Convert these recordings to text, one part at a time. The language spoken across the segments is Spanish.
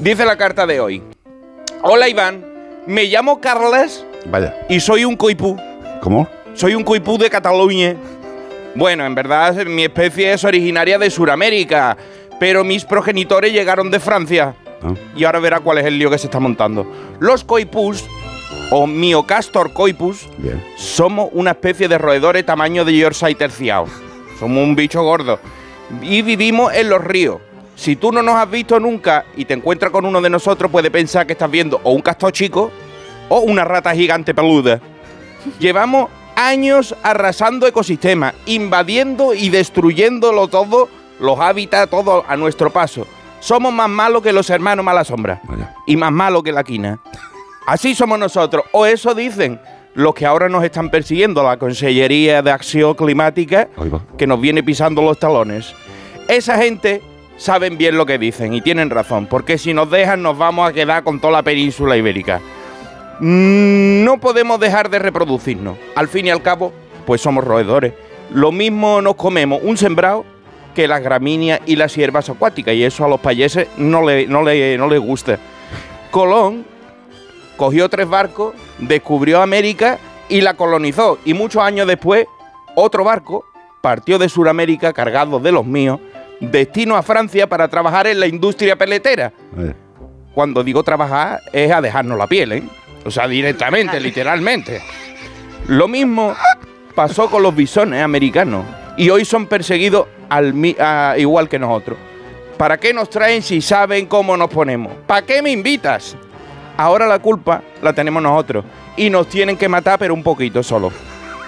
Dice la carta de hoy. Hola Iván, me llamo Carles Vaya. y soy un coipú. ¿Cómo? Soy un coipú de Cataluña. Bueno, en verdad mi especie es originaria de Sudamérica, pero mis progenitores llegaron de Francia. Ah. Y ahora verá cuál es el lío que se está montando. Los coipús, o Miocastor coipus, Bien. somos una especie de roedores tamaño de Yorkshire terciado. Somos un bicho gordo. Y vivimos en los ríos. Si tú no nos has visto nunca y te encuentras con uno de nosotros, puede pensar que estás viendo o un castor chico o una rata gigante peluda. Llevamos años arrasando ecosistemas, invadiendo y destruyéndolo todo, los hábitats, todo a nuestro paso. Somos más malos que los hermanos Mala Sombra Vaya. y más malos que la quina. Así somos nosotros, o eso dicen los que ahora nos están persiguiendo, la Consellería de Acción Climática, que nos viene pisando los talones. Esa gente saben bien lo que dicen y tienen razón, porque si nos dejan nos vamos a quedar con toda la península ibérica. Mm, No podemos dejar de reproducirnos. Al fin y al cabo, pues somos roedores. Lo mismo nos comemos un sembrado que las gramíneas y las hierbas acuáticas, y eso a los payeses no, le, no, le- no les gusta. Colón cogió tres barcos, descubrió América y la colonizó. Y muchos años después, otro barco partió de Sudamérica cargado de los míos, destino a Francia para trabajar en la industria peletera. Cuando digo trabajar es a dejarnos la piel, ¿eh? O sea, directamente, literalmente. Lo mismo pasó con los bisones americanos y hoy son perseguidos al a- igual que nosotros. ¿Para qué nos traen si saben cómo nos ponemos? ¿Para qué me invitas? Ahora la culpa la tenemos nosotros y nos tienen que matar, pero un poquito solo.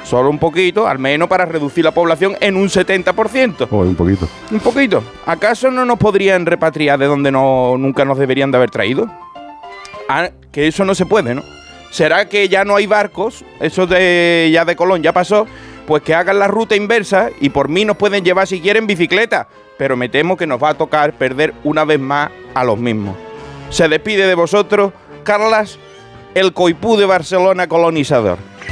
Solo un poquito, al menos para reducir la población en un 70%. Oh, un poquito. Un poquito. ¿Acaso no nos podrían repatriar de donde no, nunca nos deberían de haber traído? Ah, que eso no se puede, ¿no? ¿Será que ya no hay barcos? Eso de ya de Colón ya pasó. Pues que hagan la ruta inversa y por mí nos pueden llevar si quieren bicicleta. Pero me temo que nos va a tocar perder una vez más a los mismos. Se despide de vosotros, Carlas, el coipú de Barcelona colonizador.